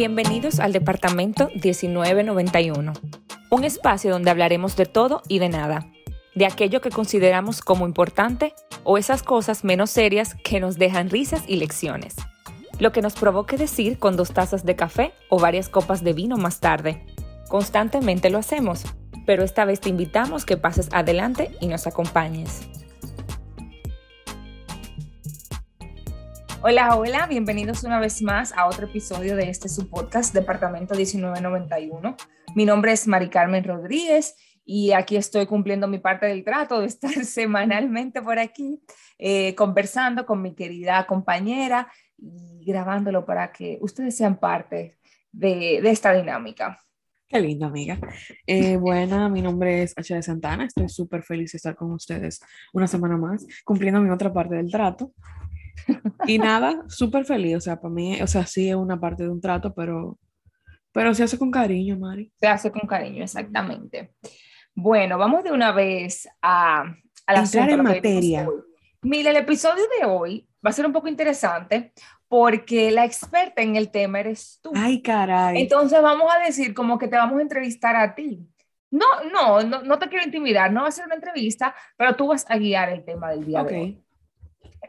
Bienvenidos al Departamento 1991, un espacio donde hablaremos de todo y de nada, de aquello que consideramos como importante o esas cosas menos serias que nos dejan risas y lecciones. Lo que nos provoque decir con dos tazas de café o varias copas de vino más tarde. Constantemente lo hacemos, pero esta vez te invitamos que pases adelante y nos acompañes. Hola, hola, bienvenidos una vez más a otro episodio de este su podcast, Departamento 1991. Mi nombre es Mari Carmen Rodríguez y aquí estoy cumpliendo mi parte del trato de estar semanalmente por aquí eh, conversando con mi querida compañera y grabándolo para que ustedes sean parte de, esta dinámica. Qué lindo, amiga. Eh, buena, mi nombre es H. de Santana. Estoy súper feliz de estar con ustedes una semana más, cumpliendo mi otra parte del trato. Y nada, súper feliz, o sea, para mí, o sea, sí es una parte de un trato, pero, pero se hace con cariño, Mari. Se hace con cariño, exactamente. Bueno, vamos de una vez a, a la Entrar en materia. Mira, el episodio de hoy va a ser un poco interesante porque la experta en el tema eres tú. Ay, caray. Entonces vamos a decir como que te vamos a entrevistar a ti. No, no, no, no te quiero intimidar, no va a ser una entrevista, pero tú vas a guiar el tema del día Ok. de hoy.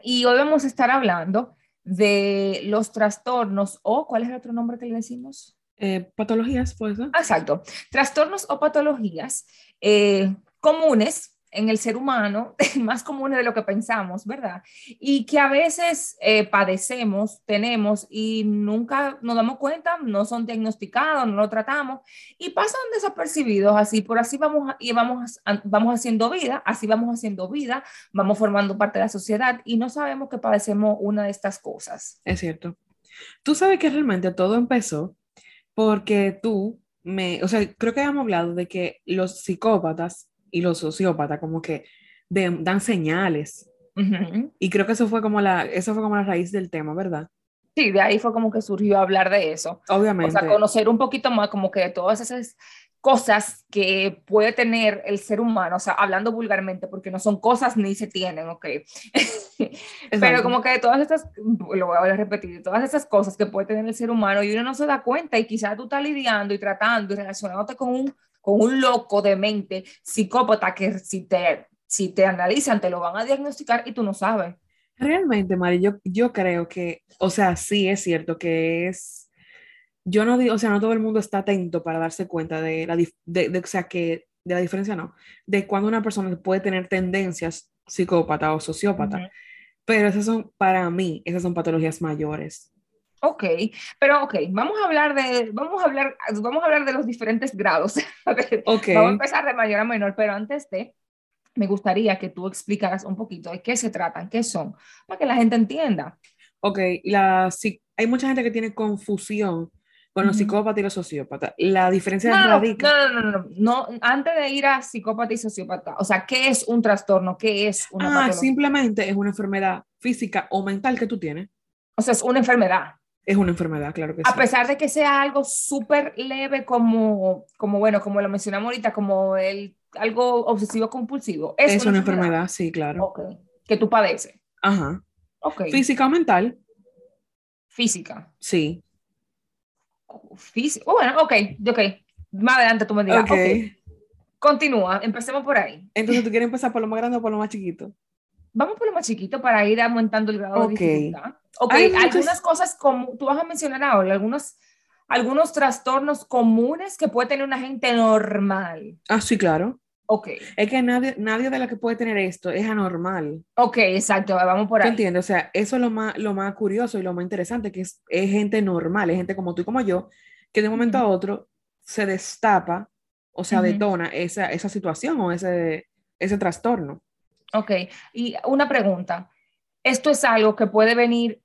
Y hoy vamos a estar hablando de los trastornos o, ¿cuál es el otro nombre que le decimos? Eh, patologías, pues, ¿no? Exacto, trastornos o patologías eh, comunes en el ser humano, más comunes de lo que pensamos, ¿verdad? Y que a veces eh, padecemos, tenemos y nunca nos damos cuenta, no son diagnosticados, no lo tratamos y pasan desapercibidos, así por así vamos y vamos, vamos haciendo vida, así vamos haciendo vida, vamos formando parte de la sociedad y no sabemos que padecemos una de estas cosas. Es cierto. Tú sabes que realmente todo empezó porque tú me, o sea, creo que habíamos hablado de que los psicópatas y los sociópatas como que de- dan señales. Ujú. Y creo que eso fue como la, eso fue como la raíz del tema, ¿verdad? Sí, de ahí fue como que surgió hablar de eso. O Obviamente. sea, conocer un poquito más como que de todas esas cosas que puede tener el ser humano, o sea, hablando vulgarmente, porque no son cosas ni se tienen, ok. Pero como que de todas estas, lo voy a repetir, de todas esas cosas que puede tener el ser humano y uno no se da cuenta y quizás tú estás lidiando y tratando y relacionándote con un, con un loco de mente, psicópata, que si te, si te analizan te lo van a diagnosticar y tú no sabes. Realmente, Mari, yo, yo creo que, o sea, sí es cierto que es, yo no digo, o sea, no todo el mundo está atento para darse cuenta de la, de, de- o sea, que, de la diferencia, no, de cuando una persona puede tener tendencias psicópata o sociópata, pero esas son, para mí, esas son patologías mayores. Ok, pero ok, vamos a hablar de, vamos a hablar, vamos a hablar de los diferentes grados. Ok, Vamos a empezar de mayor a menor, pero antes de, me gustaría que tú explicaras un poquito de qué se tratan, qué son, para que la gente entienda. ok, la, psi- hay mucha gente que tiene confusión con los Ujú. psicópatas y los sociópatas. La diferencia No, radica... no, no, no, no, no, antes de ir a psicópata y sociópata, o sea, ¿qué es un trastorno? ¿Qué es una Ah, simplemente es una enfermedad física o mental que tú tienes. O sea, es una enfermedad. Es una enfermedad, claro que A sí. pesar de que sea algo súper leve como, como, bueno, como lo mencionamos ahorita, como el, algo obsesivo compulsivo. Es, Es una enfermedad, sí, claro. Ok, que tú padeces. Ajá. Ok. Física o mental, Física. sí. Física. bueno, ok, ok. Más adelante tú me dirás. Ok. Ok. Continúa, empecemos por ahí. Entonces, ¿tú quieres empezar por lo más grande o por lo más chiquito? Vamos por lo más chiquito para ir aumentando el grado Ok. de dificultad. Ok, Hay muchas- algunas cosas como tú vas a mencionar ahora, algunos, algunos trastornos comunes que puede tener una gente normal. Ah, sí, claro. Ok, Es que nadie, nadie de la que puede tener esto es anormal. ok, exacto, vamos por ¿Tú ahí. entiendes? O sea, eso es lo más, lo más curioso y lo más interesante, que es, es gente normal, es gente como tú y como yo, que de un momento a otro se destapa, o sea, Ujú. detona esa, esa situación o ese, ese trastorno. Ok, y una pregunta. ¿Esto es algo que puede venir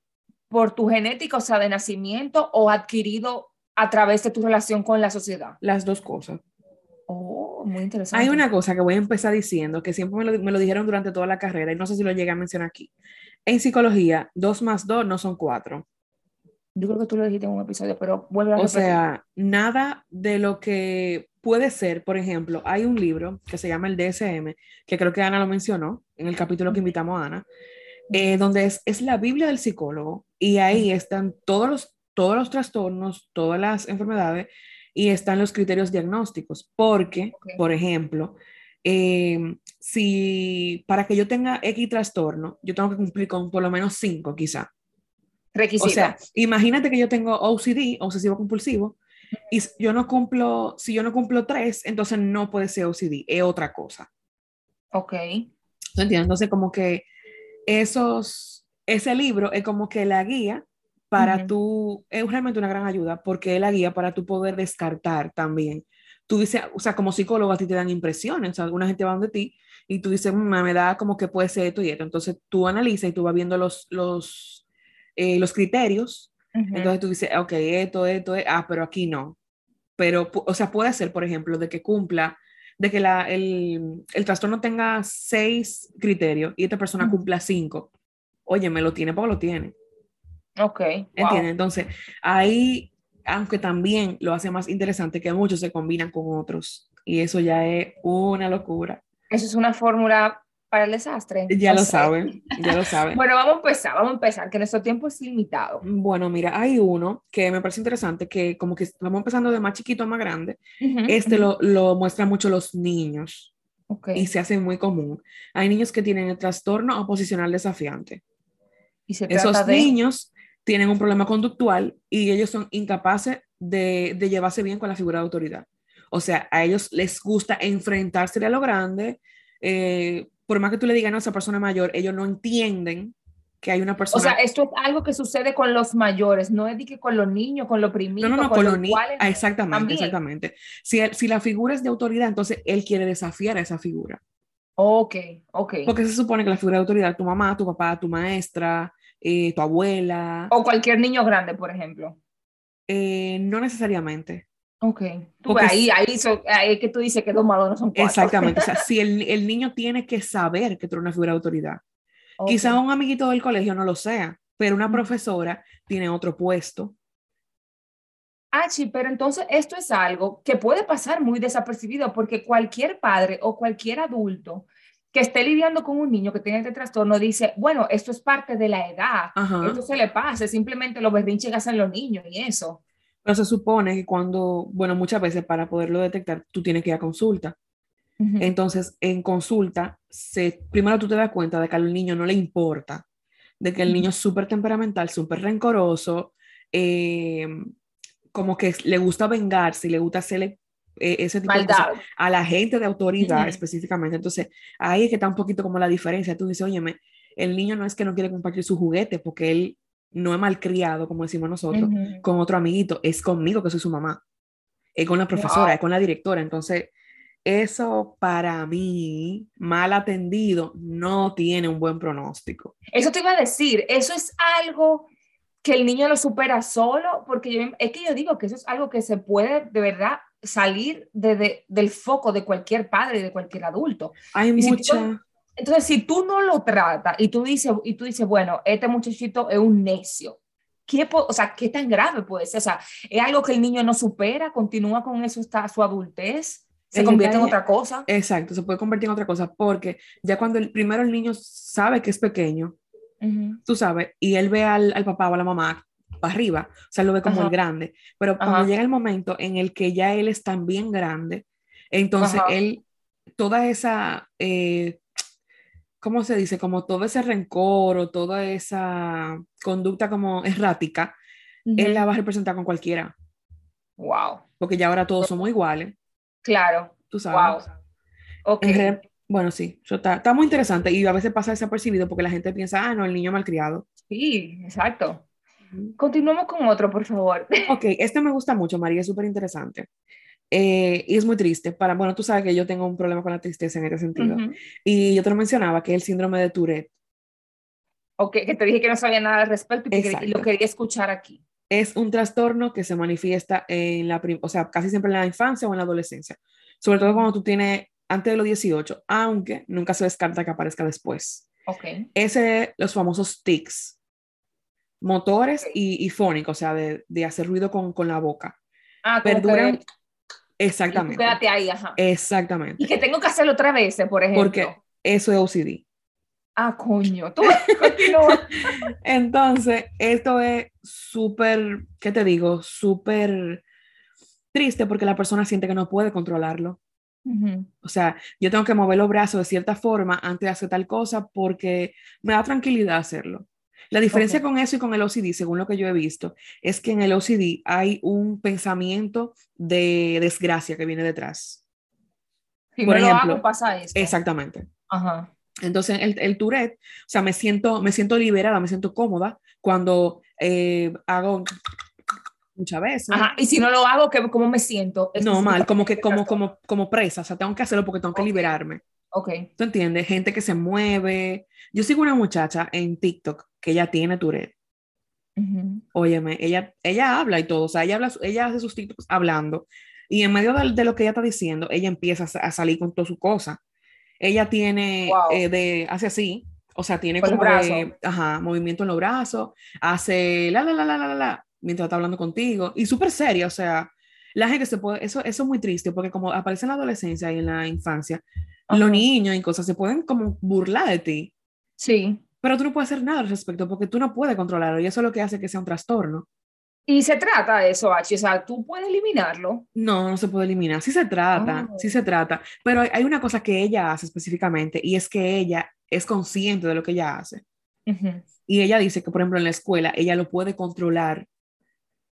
por tu genética, o sea, de nacimiento, o adquirido a través de tu relación con la sociedad? Las dos cosas. Oh, muy interesante. Hay una cosa que voy a empezar diciendo, que siempre me lo, me lo dijeron durante toda la carrera y no sé si lo llegué a mencionar aquí. En psicología, dos más dos no son cuatro. Yo creo que tú lo dijiste en un episodio, pero vuelve a O repetir. sea, nada de lo que puede ser, por ejemplo, hay un libro que se llama el DSM, que creo que Ana lo mencionó en el capítulo que invitamos a Ana, eh, donde es, es la Biblia del psicólogo y ahí están todos los, todos los trastornos, todas las enfermedades y están los criterios diagnósticos, porque, Ok. por ejemplo, eh, si para que yo tenga X trastorno, yo tengo que cumplir con por lo menos 5 quizá. Requisito. O sea, imagínate que yo tengo OCD, obsesivo compulsivo, y yo no cumplo, si yo no cumplo tres, entonces no puede ser OCD, es otra cosa. ok. ¿Tú entiendes? Entonces, como que esos, ese libro es como que la guía para Ujú. tú, es realmente una gran ayuda porque es la guía para tú poder descartar también. Tú dices, o sea, como psicólogo a ti te dan impresiones, o sea, alguna gente va donde ti y tú dices, "Mm, me da como que puede ser esto y esto. Entonces tú analizas y tú vas viendo los, los, eh, los criterios Ujú. entonces tú dices, ok, esto, esto, eh, ah, pero aquí no. Pero, o sea, puede ser, por ejemplo, de que cumpla, de que la, el, el trastorno tenga seis criterios y esta persona cumpla cinco. Oye, me lo tiene porque lo tiene. Ok. wow. ¿Entiendes? Entonces, ahí, aunque también lo hace más interesante que muchos se combinan con otros. Y eso ya es una locura. Eso es una fórmula para el desastre. Ya O lo sea, saben, ya lo saben. Bueno, vamos a empezar, vamos a empezar, que nuestro tiempo es limitado. Bueno, mira, hay uno que me parece interesante, que como que vamos empezando de más chiquito a más grande. Ujú, Este ujú. lo, lo muestran mucho los niños Ok. y se hace muy común. Hay niños que tienen el trastorno oposicional desafiante. Y se Esos trata de... niños tienen un problema conductual y ellos son incapaces de, de llevarse bien con la figura de autoridad. O sea, a ellos les gusta enfrentarse a lo grande. eh, por más que tú le digas, no, esa persona mayor, ellos no entienden que hay una O persona sea, esto es algo que sucede con los mayores, no es de que con los niños, con los No, primitos, no, no, con los niños. Ah, Exactamente, también. exactamente. Si, si la figura es de autoridad, entonces él quiere desafiar a esa figura. Ok, ok. Porque se supone que la figura de autoridad, tu mamá, tu papá, tu maestra, eh, tu abuela, O cualquier niño grande, por ejemplo. eh, no necesariamente. Ok. Porque ahí, ahí, so- ahí es que tú dices que dos más dos no son cuatro. Exactamente. O sea, si el, el niño tiene que saber que tú eres una figura de autoridad. Ok. Quizá un amiguito del colegio no lo sea, pero una profesora tiene otro puesto. Ah, sí, pero entonces esto es algo que puede pasar muy desapercibido porque cualquier padre o cualquier adulto que esté lidiando con un niño que tiene este trastorno dice, bueno, esto es parte de la edad, Ajá. esto se le pasa, simplemente los berrinches que hacen los niños y eso. Pero se supone que cuando, bueno, muchas veces para poderlo detectar, tú tienes que ir a consulta. Entonces, en consulta, se, primero tú te das cuenta de que al niño no le importa, de que el niño es súper temperamental, súper rencoroso, eh, como que le gusta vengarse y le gusta hacerle eh, ese tipo de cosas a la gente de autoridad Ujú. específicamente. Entonces, ahí es que está un poquito como la diferencia. Tú dices, óyeme, el niño no es que no quiere compartir su juguete porque él no es malcriado, como decimos nosotros, Ujú. con otro amiguito, es conmigo que soy su mamá, es con la profesora, Wow. es con la directora. Entonces, eso para mí, mal atendido, no tiene un buen pronóstico. Eso te iba a decir, eso es algo que el niño lo supera solo, porque yo, es que yo digo que eso es algo que se puede de verdad salir de, de- del foco de cualquier padre, de cualquier adulto. Hay Y si tú- mucha... Entonces, si tú no lo tratas y tú dices, y tú dices, bueno, este muchachito es un necio, ¿qué, o sea, ¿qué tan grave puede ser? O sea, es algo que el niño no supera, continúa con eso hasta su adultez, se convierte en otra cosa. Exacto, se puede convertir en otra cosa porque ya cuando el, primero el niño sabe que es pequeño, Ujú. tú sabes, y él ve al, al papá o a la mamá para arriba, o sea, lo ve como Ajá. el grande, pero cuando Ajá. llega el momento en el que ya él es también grande, entonces Ajá. él, toda esa, eh, ¿cómo se dice? Como todo ese rencor o toda esa conducta como errática, él la va a representar con cualquiera, Wow, porque ya ahora todos somos iguales, claro, tú wow. sabes. Ok. En real- bueno, sí, está, está muy interesante y a veces pasa desapercibido porque la gente piensa, ah, no, el niño malcriado. Sí, exacto. Continuamos con otro, por favor. Ok, este me gusta mucho, María, es súper interesante. Eh, y es muy triste. Para, bueno, tú sabes que yo tengo un problema con la tristeza en este sentido. Ujú. Y yo te lo mencionaba, que es el síndrome de Tourette. Ok, que te dije que no sabía nada al respecto y, que y lo quería escuchar aquí. Es un trastorno que se manifiesta en la, o sea, casi siempre en la infancia o en la adolescencia. Sobre todo cuando tú tienes antes de los 18, aunque nunca se descarta que aparezca después. Ok. Ese, los famosos tics. motores y, y fónicos, o sea, de, de hacer ruido con, con la boca. Ah, Perduran. Exactamente. y tú quédate ahí, ajá. Exactamente. Y que tengo que hacerlo otra vez, por ejemplo. Porque eso es OCD. Ah, coño. Tú continúa. Entonces, esto es súper, ¿qué te digo? Súper triste porque la persona siente que no puede controlarlo. O sea, yo tengo que mover los brazos de cierta forma antes de hacer tal cosa porque me da tranquilidad hacerlo. La diferencia con eso y con el OCD, según lo que yo he visto, es que en el OCD hay un pensamiento de desgracia que viene detrás. Si Por no lo ejemplo, hago, pasa esto. Exactamente. Ajá. Entonces, el, el Tourette, o sea, me siento, me siento liberada, me siento cómoda cuando eh, hago muchas veces. Ajá. Y si no lo hago, ¿qué, ¿cómo me siento? No, mal, como que como, como, como presa, o sea, tengo que hacerlo porque tengo que liberarme. Ok. ¿Tú entiendes? Gente que se mueve. Yo sigo una muchacha en TikTok que ella tiene Tourette. Ujú. Óyeme, ella, ella habla y todo, o sea, ella, habla, ella hace sus TikToks hablando y en medio de, de lo que ella está diciendo, ella empieza a, a salir con toda su cosa. Ella tiene, Wow. eh, de, hace así, o sea, tiene Con como de- ajá, movimiento en los brazos, hace la, la, la, la, la, la, la, mientras está hablando contigo y súper seria, o sea, la gente se puede, eso, eso es muy triste porque como aparece en la adolescencia y en la infancia, Ajá. los niños y cosas se pueden como burlar de ti. Sí. Pero tú no puedes hacer nada al respecto porque tú no puedes controlarlo y eso es lo que hace que sea un trastorno. Y se trata de eso, H. O sea, tú puedes eliminarlo. No, no se puede eliminar. Sí se trata, Oh. sí se trata. Pero hay, hay una cosa que ella hace específicamente y es que ella es consciente de lo que ella hace. Y ella dice que, por ejemplo, en la escuela ella lo puede controlar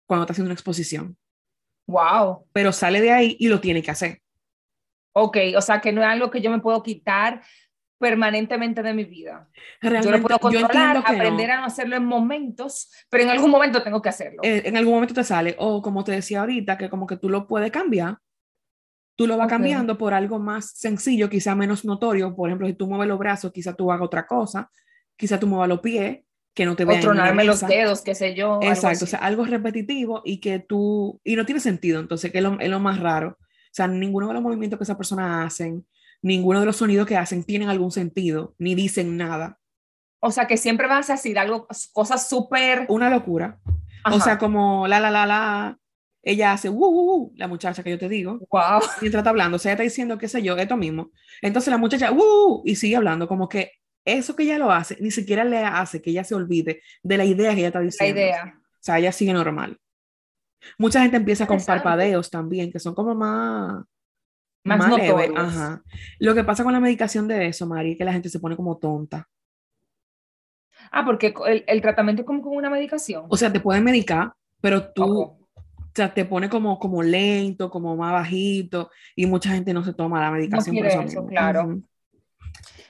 cuando está haciendo una exposición. Wow. Pero sale de ahí y lo tiene que hacer. Ok. O sea, que no es algo que yo me puedo quitar permanentemente de mi vida. Yo Realmente, lo puedo controlar, que no. aprender a no hacerlo en momentos, pero en algún momento tengo que hacerlo. Eh, en algún momento te sale, o como te decía ahorita, que como que tú lo puedes cambiar, tú lo vas Ok. cambiando por algo más sencillo, quizá menos notorio. Por ejemplo, si tú mueves los brazos, quizá tú hagas otra cosa, quizá tú muevas los pies, que no te o vean. en una tronarme los dedos, qué sé yo. Exacto, o sea, algo repetitivo y que tú, y no tiene sentido, entonces, que es lo, es lo más raro. O sea, ninguno de los movimientos que esa persona hacen, ninguno de los sonidos que hacen tienen algún sentido, ni dicen nada. O sea, que siempre vas a decir algo, cosas súper... Una locura. O Ajá. sea, como la, la, la, la, ella hace, uh, uh, uh, la muchacha que yo te digo, wow. mientras está hablando, o sea, ella está diciendo, qué sé yo, esto mismo. Entonces la muchacha, uh, uh, y sigue hablando, como que eso que ella lo hace, ni siquiera le hace que ella se olvide de la idea que ella está La diciendo. idea. O sea, ella sigue normal. Mucha gente empieza con parpadeos también, que son como más, Más leve, notorios. Ajá. Lo que pasa con la medicación de eso, Mari, es que la gente se pone como tonta. Ah, porque el, el tratamiento es como con una medicación. O sea, te pueden medicar, pero tú, o sea, te pone como, como lento, como más bajito, y mucha gente no se toma la medicación por quiere eso eso, mismo. claro.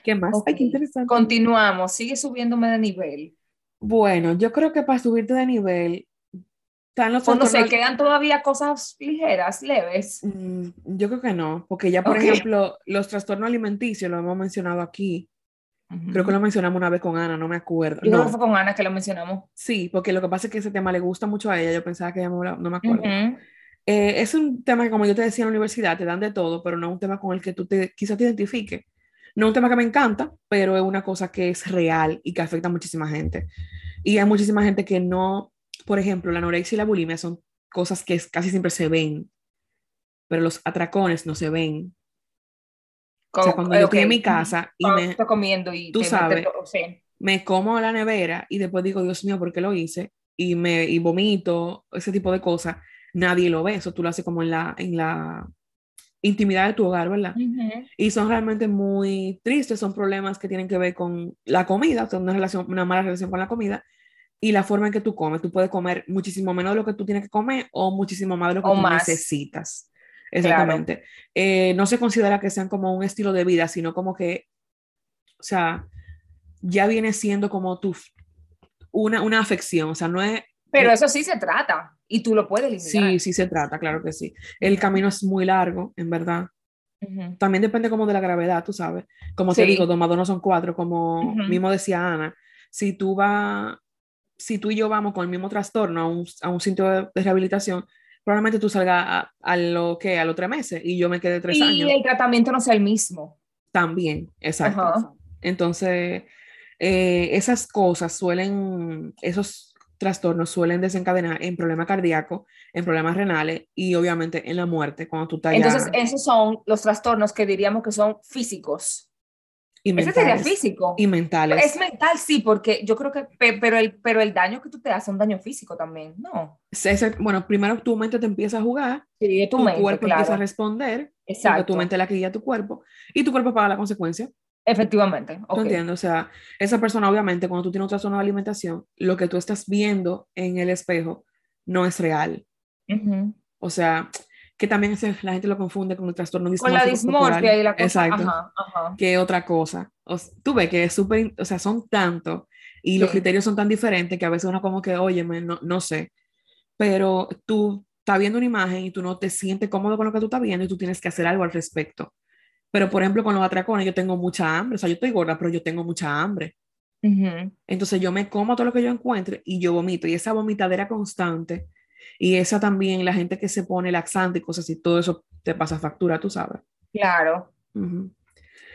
¿Qué más? Ay, qué interesante. Continuamos, sigue subiéndome de nivel. Bueno, yo creo que para subirte de nivel, los O no sé, quedan todavía cosas ligeras, leves. Mm, Yo creo que no, porque ya, por Ok. ejemplo, los trastornos alimenticios lo hemos mencionado aquí. Creo que lo mencionamos una vez con Ana, no me acuerdo. Yo creo No, que fue con Ana que lo mencionamos. sí, porque lo que pasa es que ese tema le gusta mucho a ella. Yo pensaba que ella me hablaba- no me acuerdo. Ujú. Eh, es un tema que, como yo te decía en la universidad, te dan de todo, pero no es un tema con el que tú te, quizás te identifiques. No es un tema que me encanta, pero es una cosa que es real y que afecta a muchísima gente. Y hay muchísima gente que no, por ejemplo, la anorexia y la bulimia son cosas que casi siempre se ven, pero los atracones no se ven. O sea, cuando yo estoy en mi casa y Cuando me, estoy comiendo y tú metes sabes. todo, sí. me como la nevera y después digo, Dios mío, ¿por qué lo hice? Y me y vomito, ese tipo de cosas, nadie lo ve, eso tú lo haces como en la, en la intimidad de tu hogar, ¿verdad? Ujú. Y son realmente muy tristes, son problemas que tienen que ver con la comida, son una, relación, una mala relación con la comida y la forma en que tú comes. Tú puedes comer muchísimo menos de lo que tú tienes que comer o muchísimo más de lo que O tú más. necesitas. Exactamente. Eh, no se considera que sean como un estilo de vida, sino como que, o sea, ya viene siendo como tu, una, una afección, o sea, no es... Pero eso sí se trata y tú lo puedes eliminar. Sí, sí se trata, claro que sí. El camino es muy largo, en verdad. Ujú. También depende como de la gravedad, tú sabes. Como te Sí. digo, dos más dos no son cuatro, como Ujú. mismo decía Ana. Si tú vas, si tú y yo vamos con el mismo trastorno a un, a un sitio de, de rehabilitación, probablemente tú salgas a, a lo que a los tres meses y yo me quedé tres y años el tratamiento no sea el mismo. también, exacto. Ajá. Entonces, eh, esas cosas suelen, esos trastornos suelen desencadenar en problemas cardíacos, en problemas renales y obviamente en la muerte cuando tú estás Entonces, esos son los trastornos que diríamos que son físicos. Y Ese sería físico. Y mentales. Es mental, sí, porque yo creo que, pe- pero el, pero el daño que tú te haces es un daño físico también, ¿no? Bueno, primero tu mente te empieza a jugar, Sí, es tu, cuerpo empieza a responder, Exacto. tu mente la que guía tu cuerpo, y tu cuerpo paga la consecuencia. Efectivamente. ¿Tú ok. entiendes? O sea, esa persona, obviamente, cuando tú tienes un trastorno de alimentación, lo que tú estás viendo en el espejo no es real. Ujú. O sea, que también ese- la gente lo confunde con el trastorno Con la dismorfia y la cosa. Exacto. Ajá, ajá. Que otra cosa. O s- tú ves que es súper, o sea, son tantos y los Sí. criterios son tan diferentes que a veces uno como que, oye, no, no sé. Pero tú estás viendo una imagen y tú no te sientes cómodo con lo que tú estás viendo y tú tienes que hacer algo al respecto. Pero, por ejemplo, con los atracones, yo tengo mucha hambre. O sea, yo estoy gorda, pero yo tengo mucha hambre. Ujú. Entonces yo me como todo lo que yo encuentre y yo vomito. Y esa vomitadera constante y esa también, la gente que se pone laxante y cosas así, todo eso te pasa factura, tú sabes. Claro. Ujú.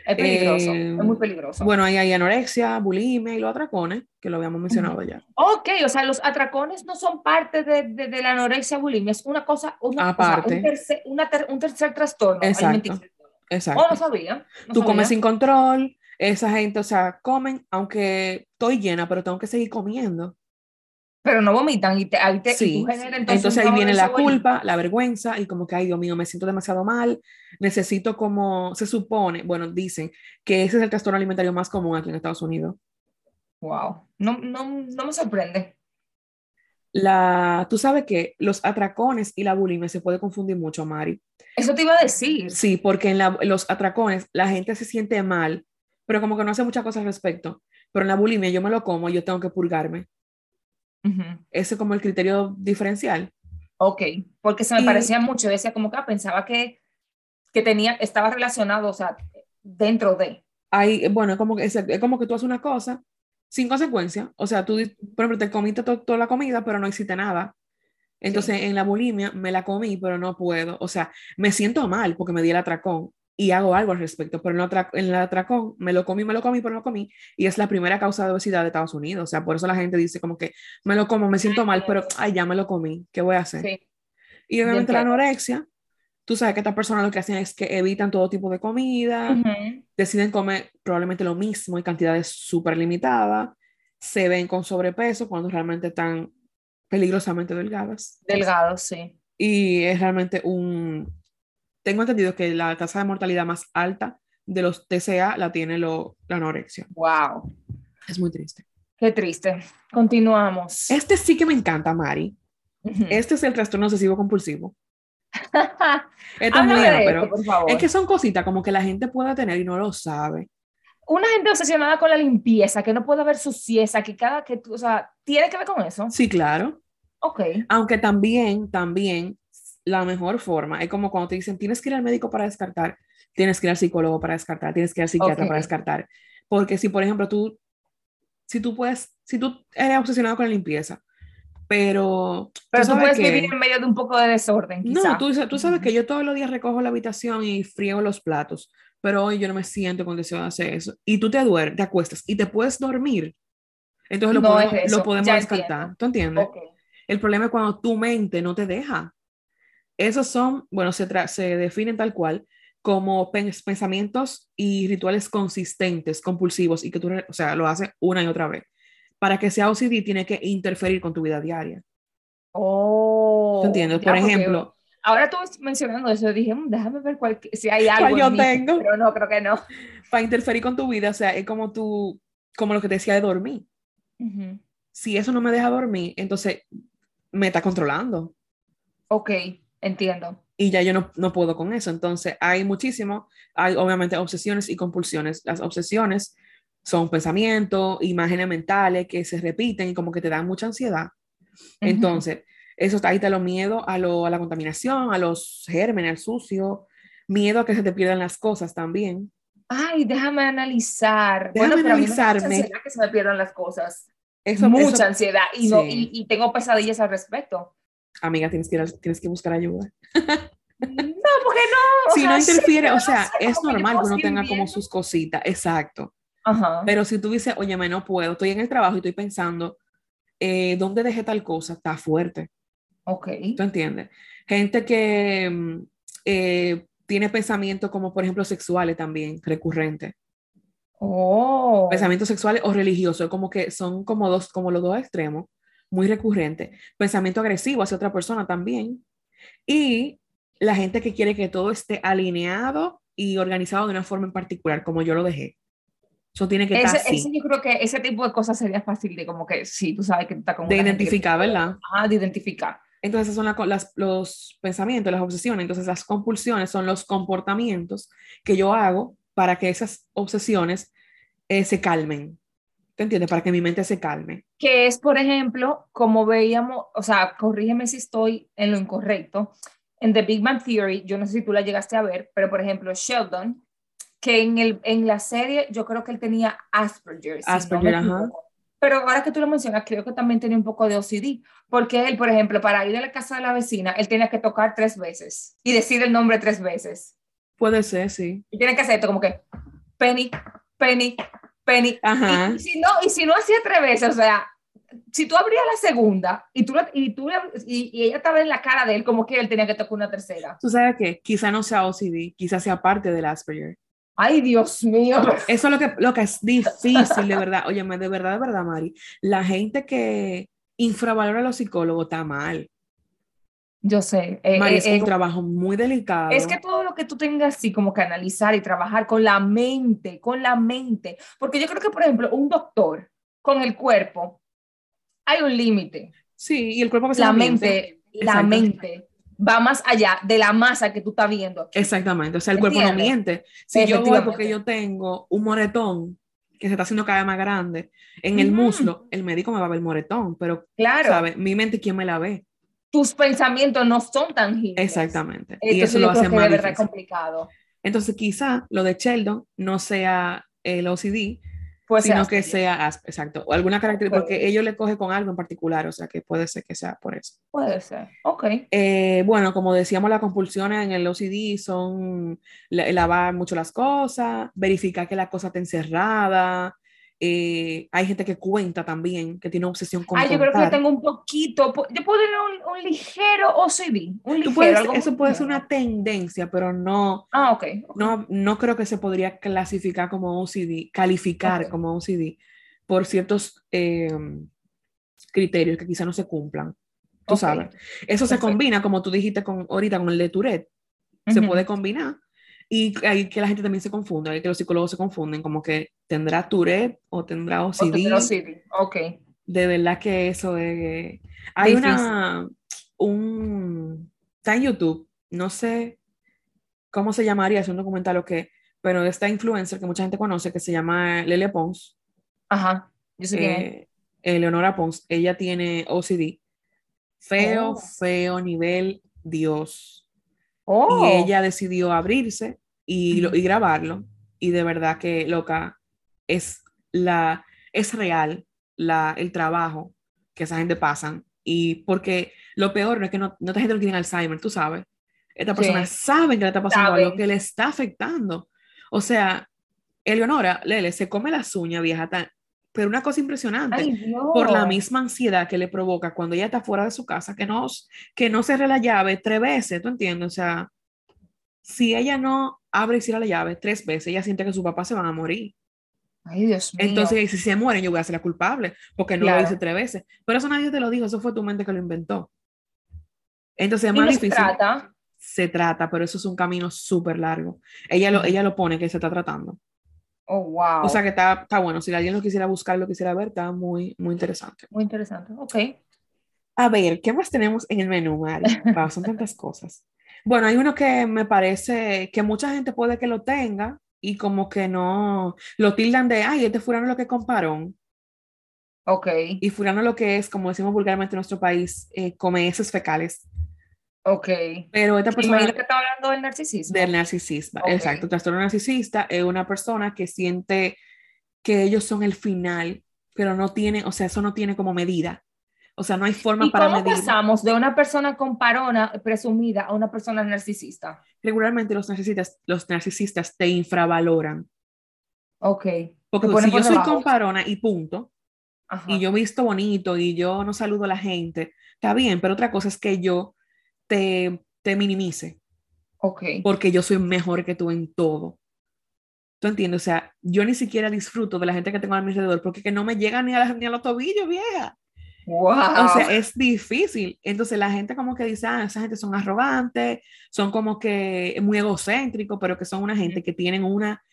Es peligroso. Eh, es muy peligroso. Bueno, ahí hay anorexia, bulimia y los atracones, que lo habíamos mencionado ya. Ok, o sea, los atracones no son parte de, de, de la anorexia bulimia, es una cosa, una, o sea, Aparte. un, tercer, una ter- un tercer trastorno Exacto. alimenticio. Exacto. Oh, no sabía. no Tú comes sabía. sin control, esa gente, o sea, comen, aunque estoy llena, pero tengo que seguir comiendo. Pero no vomitan y, te, ahí te, y Sí. generas entonces. Entonces ahí viene la culpa, la vergüenza y como que, ay Dios mío, me siento demasiado mal, necesito como, se supone, bueno, dicen que ese es el trastorno alimentario más común aquí en Estados Unidos. Wow, no, no, no me sorprende. La, tú sabes que los atracones y la bulimia se puede confundir mucho, Mari. Eso te iba a decir. Sí, porque en la- los atracones la gente se siente mal, pero como que no hace muchas cosas al respecto. Pero en la bulimia yo me lo como y yo tengo que purgarme. Ese es como el criterio diferencial. Ok, porque se me Y- parecía mucho, decía como que ah, pensaba que, que tenía, estaba relacionado, o sea, dentro de. Hay, bueno, como que, es, es como que tú haces una cosa sin consecuencia. O sea, tú, por ejemplo, te comiste to- toda la comida, pero no hiciste nada. Entonces, en la bulimia me la comí, pero no puedo. O sea, me siento mal porque me di el atracón y hago algo al respecto, pero en, el atra- en el atracón me lo comí, me lo comí, pero no lo comí. Y es la primera causa de obesidad de Estados Unidos. O sea, por eso la gente dice como que me lo como, me siento mal, pero ay, ya me lo comí. ¿Qué voy a hacer? Sí. Y obviamente la anorexia, tú sabes que estas personas lo que hacen es que evitan todo tipo de comida, Ujú. deciden comer probablemente lo mismo en cantidades súper limitadas, se ven con sobrepeso cuando realmente están peligrosamente delgadas. Delgado, sí. Y es realmente un... Tengo entendido que la tasa de mortalidad más alta de los TCA la tiene lo, la anorexia. Wow, Es muy triste. qué triste. Continuamos. Este sí que me encanta, Mari. Ujú. Este es el trastorno obsesivo compulsivo. Esto es muy lejano, esto, pero por favor. es que son cositas como que la gente puede tener y no lo sabe. Una gente obsesionada con la limpieza, que no puede haber suciedad, que cada que tú, o sea, ¿tiene que ver con eso? Sí, claro. Ok. Aunque también, también, la mejor forma es como cuando te dicen, tienes que ir al médico para descartar, tienes que ir al psicólogo para descartar, tienes que ir al psiquiatra para descartar. Porque si, por ejemplo, tú, si tú puedes, si tú eres obsesionado con la limpieza, pero... Pero tú puedes que- vivir en medio de un poco de desorden, quizá. No, tú, sa- tú sabes que yo todos los días recojo la habitación y friego los platos, pero hoy yo no me siento con deseo de hacer eso. Y tú te duermes, te acuestas y te puedes dormir. Entonces lo No podemos, es lo podemos descartar. entiendo. ¿Tú entiendes? El problema es cuando tu mente no te deja. Esos son, bueno, se, se definen tal cual como pens- pensamientos y rituales consistentes, compulsivos, y que tú, o sea, lo haces una y otra vez. Para que sea OCD, tiene que interferir con tu vida diaria. Oh. ¿Tú entiendes? Por ejemplo, Ahora tú mencionando eso, dije, "Mm, déjame ver cuál, si hay algo. ¿Cuál yo en mí", tengo? Pero no, creo que no. para interferir con tu vida, o sea, es como tú, como lo que te decía de dormir. Ujú. Si eso no me deja dormir, entonces me está controlando. Ok, entiendo. y ya yo no, no puedo con eso. Entonces, hay muchísimo, hay obviamente obsesiones y compulsiones. Las obsesiones son pensamientos, imágenes mentales que se repiten y como que te dan mucha ansiedad. Entonces, eso está ahí te lo miedo a, lo, a la contaminación, a los gérmenes, al sucio, miedo a que se te pierdan las cosas también. Ay, déjame analizar. Déjame bueno, pero a mí me analizarme. que se me pierdan las cosas. Eso, mucha eso- ansiedad y, no, sí. y, y tengo pesadillas al respecto. Amiga, tienes que, ir al- tienes que buscar ayuda. No, porque no. si sea, no interfiere, o no sea, sé, es normal que uno tenga como sus cositas, exacto. Ajá. Pero si tú dices, oye, me no puedo, estoy en el trabajo y estoy pensando eh, ¿dónde dejé tal cosa? Está fuerte. Ok. ¿Tú entiendes? Gente que mm, eh, tiene pensamientos como, por ejemplo, sexuales también, recurrentes. Oh. Pensamientos sexuales o religiosos, como que son como, dos, como los dos extremos, muy recurrentes. Pensamiento agresivo hacia otra persona también. Y la gente que quiere que todo esté alineado y organizado de una forma en particular, como yo lo dejé. Eso tiene que estar Ese, así. ese yo creo que ese tipo de cosas sería fácil de como que sí, tú sabes que está con De que- identificar, ¿verdad? Ah, de identificar. Entonces, son la las- los pensamientos, las obsesiones. Entonces, las compulsiones son los comportamientos que yo hago para que esas obsesiones eh, se calmen. ¿Te entiendes? Para que mi mente se calme. Que es, por ejemplo, como veíamos, o sea, corrígeme si estoy en lo incorrecto, en The Big Bang Theory, yo no sé si tú la llegaste a ver, pero por ejemplo, Sheldon, que en, el, en la serie yo creo que él tenía Asperger. si no Asperger, ajá. Pero ahora que tú lo mencionas, creo que también tenía un poco de OCD, porque él, por ejemplo, para ir a la casa de la vecina, él tenía que tocar tres veces y decir el nombre tres veces. Puede ser, sí. Y tiene que hacer esto como que Penny, Penny, Penny. Ajá. Y, y si no, y si no hacía tres veces, o sea, si tú abrías la segunda y, tú, y, tú, y ella estaba en la cara de él como que él tenía que tocar una tercera. Tú sabes que quizá no sea OCD, quizá sea parte del Asperger. Ay, Dios mío. Eso es lo que, lo que es difícil, de verdad. Óyeme, de verdad, de verdad, Mari. La gente que infravalora a los psicólogos está mal. Yo sé. eh, Mari, eh, es eh, un trabajo muy delicado. Es que todo lo que tú tengas así como que analizar y trabajar con la mente, con la mente, porque yo creo que, por ejemplo, un doctor con el cuerpo, hay un límite. Sí, y el cuerpo La mente, la mente va más allá de la masa que tú estás viendo. Exactamente, o sea, el cuerpo no ¿Entiendes? miente. Si yo voy porque yo tengo un moretón que se está haciendo cada vez más grande en el Ujú. muslo, el médico me va a ver el moretón, pero, Claro, ¿sabe? Mi mente, ¿quién me la ve? Tus pensamientos no son tangibles. Exactamente. y eso yo lo hace más difícil. complicado. Entonces, quizá lo de Sheldon no sea el OCD, Pues sino sea que sea, exacto, o alguna característica, porque ellos le coge con algo en particular, o sea, que puede ser que sea por eso. Puede ser. Ok. Eh, bueno, como decíamos, las compulsiones en el OCD son la- lavar mucho las cosas, verificar que la cosa está encerrada. Eh, hay gente que cuenta también, que tiene obsesión con Ah, yo creo que tengo un poquito, po- yo puedo tener un, un ligero OCD, un ligero. Puedes- algo eso puede ser una tendencia, pero no, Ah, ok. ok. no, no creo que se podría clasificar como OCD, calificar Ok. como OCD por ciertos eh, criterios que quizá no se cumplan. Tú sabes. Eso se combina, como tú dijiste con, ahorita con el de Tourette. se Ujú. puede combinar. Y hay que la gente también se confunde, hay que los psicólogos se confunden, como que tendrá Tourette o tendrá O tener OCD. OCD. Ok. De verdad que eso es... Hay Difícil. una... Un... Está en YouTube, no sé cómo se llamaría, es un documental o qué, pero esta influencer que mucha gente conoce, que se llama Lele Pons, Ajá. Yo sé es. eh, Eleonora Pons, ella tiene OCD. Feo, Oh. feo, nivel Dios. Oh. Y ella decidió abrirse y, lo- y grabarlo. Y de verdad que, loca, es, la, es real la, el trabajo que esa gente pasan. Y porque lo peor no es que no, no esta gente no tiene Alzheimer, tú sabes. Esta persona Sí. sabe que le está pasando algo que le está afectando. O sea, Eleonora, Lele, se come las uñas, vieja, tan- pero una cosa impresionante Ay, por la misma ansiedad que le provoca cuando ella está fuera de su casa, que no, que no cerre la llave tres veces, ¿tú entiendes? O sea, si ella no abre y cierra la llave tres veces, ella siente que sus papás se van a morir. Ay, Dios mío. Entonces, si se mueren, yo voy a ser la culpable, porque no Claro. lo hice tres veces. Pero eso nadie te lo dijo, eso fue tu mente que lo inventó. Entonces, es y más no se difícil. trata. Se trata, pero eso es un camino súper largo. Ella lo, Ujú. ella lo pone que se está tratando. Oh, wow. O sea que está, está bueno. Si alguien lo quisiera buscar, lo quisiera ver, está muy, muy interesante. Muy interesante. Ok. A ver, ¿qué más tenemos en el menú, Mari? Wow, son tantas cosas. Bueno, hay uno que me parece que mucha gente puede que lo tenga y como que no lo tildan de, ay, este fulano lo que comparón Ok. y fulano lo que es, como decimos vulgarmente en nuestro país, eh, come heces fecales. Ok. Pero esta persona imagino que está hablando del narcisismo. del narcisismo, Ok. exacto, trastorno narcisista es una persona que siente que ellos son el final, pero no tiene, o sea, eso no tiene como medida. O sea, no hay forma ¿Y para cómo medir. pasamos de una persona comparona presumida a una persona narcisista? Regularmente los narcisistas, los narcisistas te infravaloran. Ok. Porque si por yo soy debajo. comparona y punto, y yo visto bonito y yo no saludo a la gente, está bien, pero otra cosa es que yo te, te minimice. Ok. Porque yo soy mejor que tú en todo. ¿Tú entiendes? O sea, yo ni siquiera disfruto de la gente que tengo a mi alrededor porque que no me llega ni a, ni a los tobillos, vieja. Wow. O sea, es difícil. Entonces la gente como que dice, ah, esa gente son arrogantes, son como que muy egocéntricos, pero que son una gente que tienen una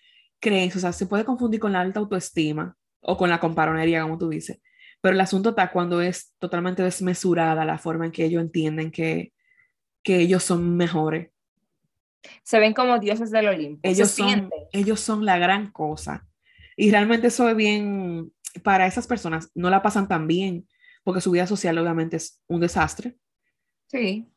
creencia, o sea, se puede confundir con la alta autoestima o con la comparonería, como tú dices. Pero el asunto está cuando es totalmente desmesurada la forma en que ellos entienden que, que ellos son mejores. Se ven como dioses del Olimpo. Ellos son, ellos son la gran cosa. Y realmente eso es bien, para esas personas no la pasan tan bien porque su vida social obviamente es un desastre. Sí.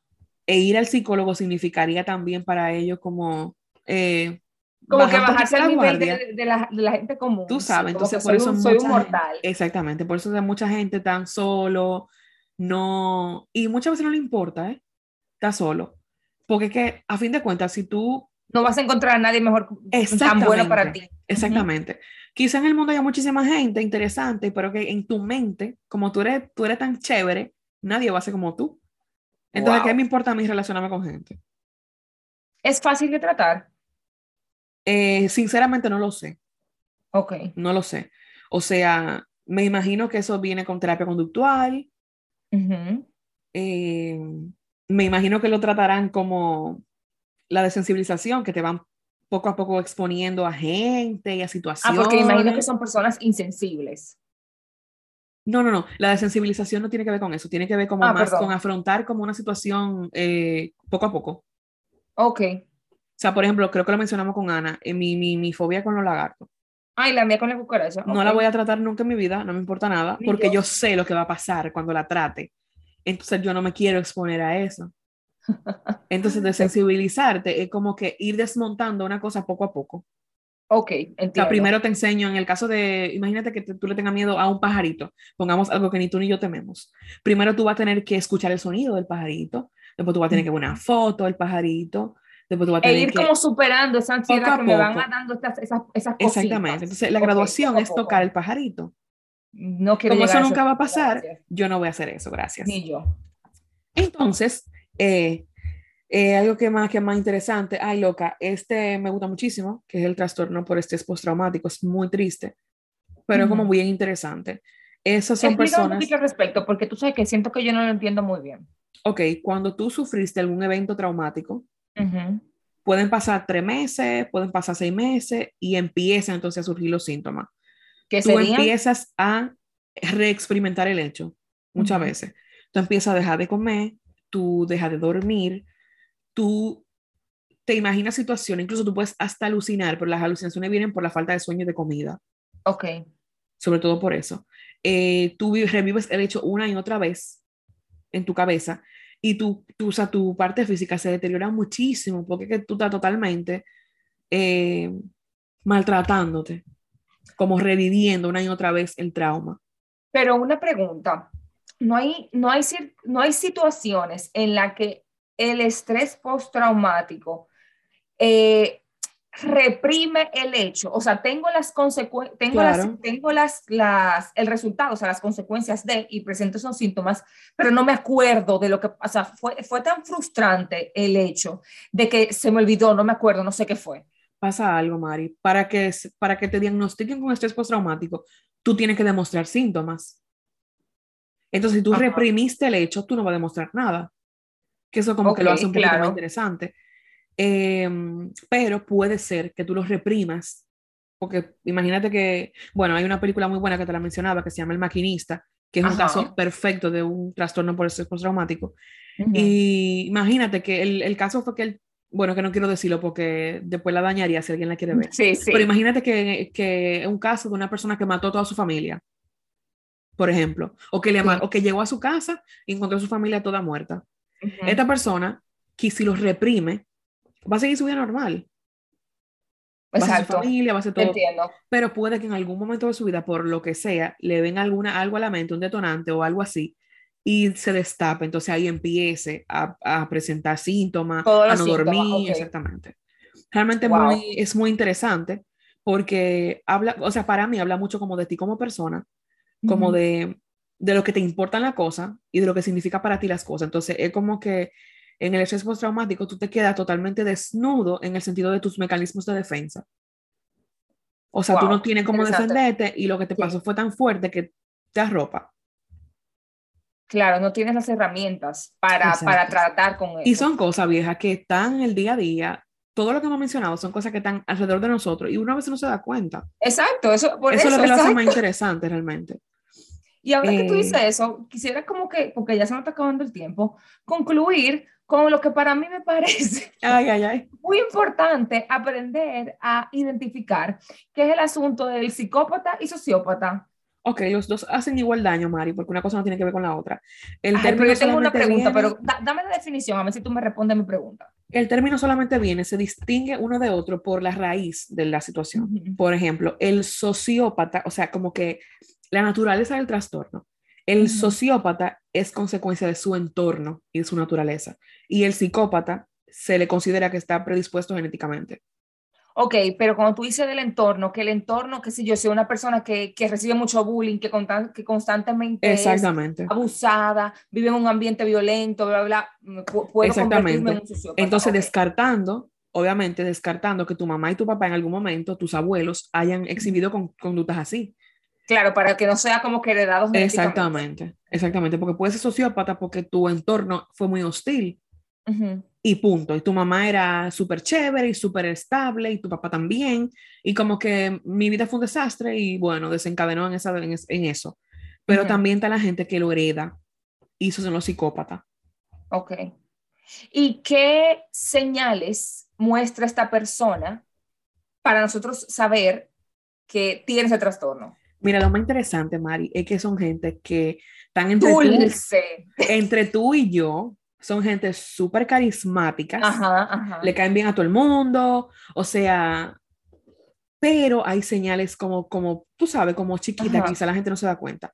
E ir al psicólogo significaría también para ellos como... Eh, como que bajarse al nivel de, de, la, de, la, gente común. Tú sabes, entonces por eso soy un mortal. exactamente, por eso hay mucha gente tan solo, no, y muchas veces no le importa, ¿eh? Está solo. Porque que, a fin de cuentas, si tú... No vas a encontrar a nadie mejor tan bueno para ti. Exactamente. Quizá en el mundo haya muchísima gente interesante, pero que en tu mente, como tú eres, tú eres tan chévere, nadie va a ser como tú. Entonces, ¿qué me importa a mí relacionarme con gente? ¿Es fácil de tratar? Eh, sinceramente no lo sé. Ok. No lo sé. O sea, me imagino que eso viene con terapia conductual. Eh, me imagino que lo tratarán como la desensibilización, que te van poco a poco exponiendo a gente y a situaciones. Ah, porque imagino que son personas insensibles. No, no, no. La desensibilización no tiene que ver con eso. Tiene que ver como ah, más con afrontar como una situación eh, poco a poco. Ok. O sea, por ejemplo, creo que lo mencionamos con Ana, en mi, mi, mi, fobia con los lagartos. Ay, la mía con la cucaracha. No la voy a tratar nunca en mi vida, no me importa nada, porque yo. sé lo que va a pasar cuando la trate. Entonces yo no me quiero exponer a eso. Entonces, de sensibilizarte es como que ir desmontando una cosa poco a poco. Ok, entiendo. primero te enseño, en el caso de, imagínate que tú le tengas miedo a un pajarito, pongamos algo que ni tú ni yo tememos. Primero tú vas a tener que escuchar el sonido del pajarito, después tú vas a tener que ver una foto del pajarito, después tú vas a e tener ir como superando esa ansiedad que me van dando esas, esas, esas cositas. Exactamente, entonces la graduación es tocar el pajarito. No Como eso nunca va a pasar, yo no voy a hacer eso, gracias. Ni yo. Entonces, eh, eh, algo que más, que más interesante, ay loca, este me gusta muchísimo, que es el trastorno por estrés postraumático, es muy triste, pero es como muy interesante. Esas son personas... un poquito al respecto, porque tú sabes que siento que yo no lo entiendo muy bien. Ok, cuando tú sufriste algún evento traumático, pueden pasar tres meses, pueden pasar seis meses y empiezan entonces a surgir los síntomas. ¿Qué tú empiezas a reexperimentar el hecho muchas veces. Tú empiezas a dejar de comer, tú dejas de dormir, tú te imaginas situaciones, incluso tú puedes hasta alucinar, pero las alucinaciones vienen por la falta de sueño y de comida. Ok. Sobre todo por eso. Eh, tú revives el hecho una y otra vez en tu cabeza y tu, tu, o sea, tu parte física se deteriora muchísimo porque que tú estás totalmente eh, maltratándote, como reviviendo una y otra vez el trauma. Pero una pregunta, no hay, no hay, no hay situaciones en las que el estrés postraumático eh, reprime el hecho, o sea, tengo las consecuencias, tengo, las, tengo las, las, el resultado, o sea, las consecuencias de, y presento esos síntomas, pero no me acuerdo de lo que, o sea, fue, fue tan frustrante el hecho de que se me olvidó, no me acuerdo, no sé qué fue. Pasa algo, Mari, para que, para que te diagnostiquen con estrés postraumático, tú tienes que demostrar síntomas. Entonces, si tú reprimiste el hecho, tú no vas a demostrar nada que eso como que lo hace un poquito más interesante. Em, pero puede ser que tú los reprimas, porque imagínate que, bueno, hay una película muy buena que te la mencionaba que se llama El Maquinista, que es un caso perfecto de un trastorno por estrés postraumático. Y imagínate que el, el, caso fue que él, bueno, que no quiero decirlo porque después la dañaría si alguien la quiere ver. Sí, sí. Pero imagínate que, que un caso de una persona que mató a toda su familia, por ejemplo, o que, le, o que llegó a su casa y encontró a su familia toda muerta. Esta persona, que si los reprime, va a seguir su vida normal. Va a ser su familia, va a ser todo. Entiendo. Pero puede que en algún momento de su vida, por lo que sea, le venga alguna, algo a la mente, un detonante o algo así, y se destape. Entonces ahí empiece a, a presentar síntomas, a no dormir, exactamente. Realmente muy, es muy interesante porque habla, o sea, para mí habla mucho como de ti como persona, como de, de lo que te importan las cosas y de lo que significa para ti las cosas. Entonces, es como que en el estrés postraumático tú te quedas totalmente desnudo en el sentido de tus mecanismos de defensa. O sea, tú no tienes cómo defenderte y lo que te pasó fue tan fuerte que te arropa. Claro, no tienes las herramientas para, para tratar con eso. Y son cosas viejas que están en el día a día. Todo lo que hemos mencionado son cosas que están alrededor de nosotros y una vez no se da cuenta. Exacto, eso, por eso, eso es lo que lo hace más interesante realmente. Y ahora que tú dices eh, eso, quisiera como que, porque ya se nos está acabando el tiempo, concluir con lo que para mí me parece ay, ay, ay. muy importante aprender a identificar, que es el asunto del psicópata y sociópata. Ok, los dos hacen igual daño, Mari, porque una cosa no tiene que ver con la otra. El Ay, pero yo tengo una pregunta, pero dame la definición, a ver si tú me respondes mi pregunta. El término solamente viene, se distingue uno de otro por la raíz de la situación. Por ejemplo, el sociópata, o sea, como que la naturaleza del trastorno el sociópata es consecuencia de su entorno y de su naturaleza. Y el psicópata se le considera que está predispuesto genéticamente. Ok, pero cuando tú dices del entorno, que el entorno, que si yo soy una persona que, que recibe mucho bullying, que, que constantemente Exactamente. es abusada, vive en un ambiente violento, bla, bla, puedo Exactamente. En un sociópata. Entonces, descartando, obviamente, descartando que tu mamá y tu papá en algún momento, tus abuelos, hayan exhibido con, conductas así. Claro, para que no sea como que heredados Exactamente, exactamente, porque puedes ser sociópata porque tu entorno fue muy hostil y punto. Y tu mamá era súper chévere y súper estable y tu papá también. Y como que mi vida fue un desastre y bueno, desencadenó en, esa, en, eso. Pero también está la gente que lo hereda y esos son los psicópatas. Ok. ¿Y qué señales muestra esta persona para nosotros saber que tiene ese trastorno? Mira, lo más interesante, Mari, es que son gente que están entre, tú, entre tú y yo, son gente súper carismáticas, le caen bien a todo el mundo, o sea, pero hay señales como, como tú sabes, como chiquita, quizá la gente no se da cuenta.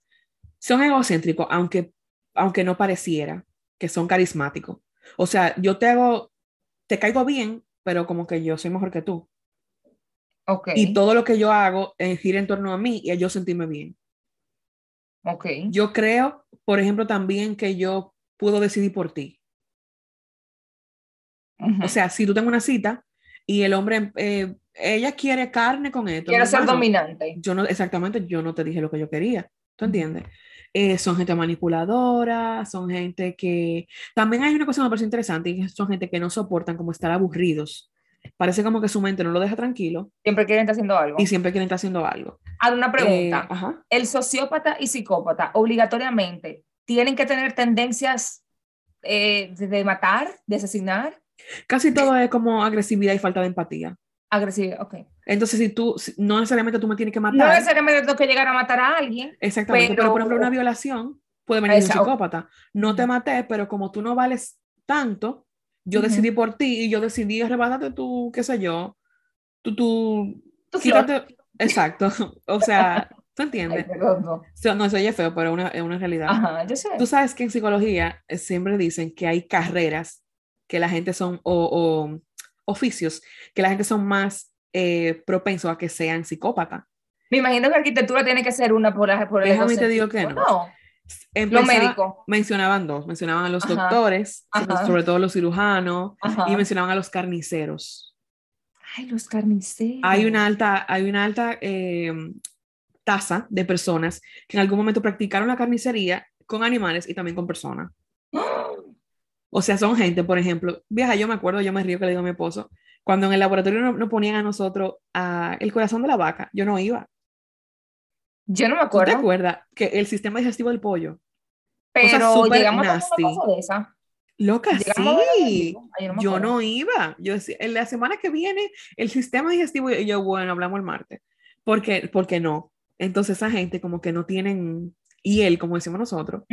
Son egocéntricos, aunque, aunque no pareciera que son carismáticos. O sea, yo te hago, te caigo bien, pero como que yo soy mejor que tú. Y todo lo que yo hago gira en torno a mí y a yo sentirme bien. Okay. Yo creo, por ejemplo, también que yo puedo decidir por ti. O sea, si tú tengo una cita y el hombre, eh, ella quiere carne con esto. Quiere ser dominante. Yo no, exactamente, yo no te dije lo que yo quería. ¿Tú entiendes? Eh, son gente manipuladora, son gente que... También hay una cosa que me parece interesante y son gente que no soportan como estar aburridos parece como que su mente no lo deja tranquilo. Siempre quieren estar haciendo algo. Y siempre quieren estar haciendo algo. Haz una pregunta. Eh, ¿El sociópata y psicópata obligatoriamente tienen que tener tendencias eh, de, matar, de asesinar? Casi todo es como agresividad y falta de empatía. Agresividad, ok. Entonces, si tú, no necesariamente tú me tienes que matar. No necesariamente tengo que llegar a matar a alguien. Exactamente, pero, por ejemplo, una violación puede venir de un psicópata. No te maté, pero como tú no vales tanto, yo decidí por ti y yo decidí arrebatarte tú, qué sé yo, tú, tú, exacto, o sea, ¿tú entiendes? no. no, eso ya es feo, pero es una, realidad. Ajá, yo sé. Tú sabes que en psicología eh, siempre dicen que hay carreras que la gente son, o, oficios, que la gente son más eh, propensos a que sean psicópatas. Me imagino que arquitectura tiene que ser una por, por el Déjame te digo que no. no los médicos. Mencionaban dos, mencionaban a los doctores, sobre todo los cirujanos, y mencionaban a los carniceros. Ay, los carniceros. Hay una alta, hay una alta eh, tasa de personas que en algún momento practicaron la carnicería con animales y también con personas. O sea, son gente, por ejemplo, vieja, yo me acuerdo, yo me río que le digo a mi esposo, cuando en el laboratorio nos, ponían a nosotros a el corazón de la vaca, yo no iba. Yo no me acuerdo. ¿Te acuerdas que el sistema digestivo del pollo? Pero llegamos nasty. a de esa. Loca, sí. yo, no, iba. Yo decía, en la semana que viene, el sistema digestivo, y yo, bueno, hablamos el martes. Porque, porque no. Entonces, esa gente como que no tienen y él, como decimos nosotros,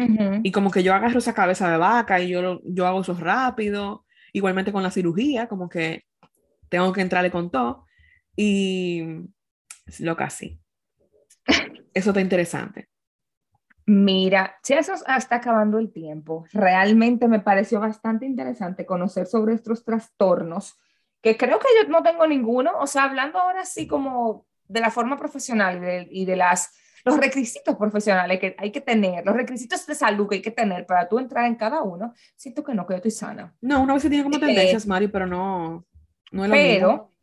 y como que yo agarro esa cabeza de vaca y yo, yo hago eso rápido, igualmente con la cirugía, como que tengo que entrarle con todo, y lo casi. Eso está interesante. Mira, si eso está acabando el tiempo. Realmente me pareció bastante interesante conocer sobre estos trastornos, que creo que yo no tengo ninguno. O sea, hablando ahora sí como de la forma profesional y de, las los requisitos profesionales que hay que tener, los requisitos de salud que hay que tener para tú entrar en cada uno, siento que no, que yo estoy sana. No, una vez tiene como tendencias, Mari, pero no, no es lo Pero mismo.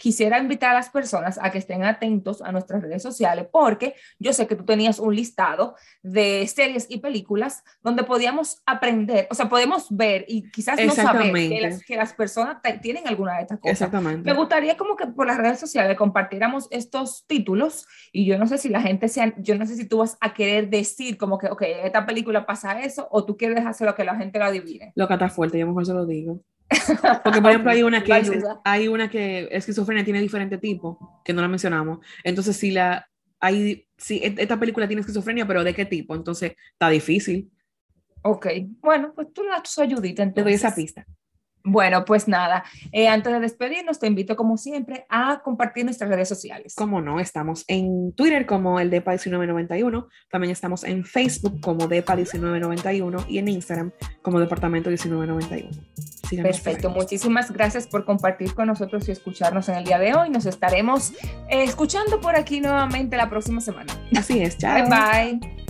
Quisiera invitar a las personas a que estén atentos a nuestras redes sociales porque yo sé que tú tenías un listado de series y películas donde podíamos aprender, o sea, podemos ver y quizás no saber que las, que las personas tienen alguna de estas cosas. Exactamente. Me gustaría como que por las redes sociales compartiéramos estos títulos y yo no sé si la gente sea, yo no sé si tú vas a querer decir como que, ok, en esta película pasa eso o tú quieres hacerlo que la gente lo adivine. Lo que está fuerte, yo mejor se lo digo. Porque, por ejemplo, hay una que, es, hay una que esquizofrenia tiene diferente tipo, que no la mencionamos. Entonces, si la hay, si e- esta película tiene esquizofrenia, pero ¿de qué tipo? Entonces, está difícil. Ok, bueno, pues tú le das tu ayudita Te doy esa entonces. pista. Bueno, pues nada, eh, antes de despedirnos, te invito como siempre a compartir nuestras redes sociales. Como no, estamos en Twitter como el DEPA1991, también estamos en Facebook como DEPA1991 y en Instagram como Departamento 1991. Síganos por Perfecto, muchísimas gracias por compartir con nosotros y escucharnos en el día de hoy. Nos estaremos eh, escuchando por aquí nuevamente la próxima semana. Así es, chao. Bye bye.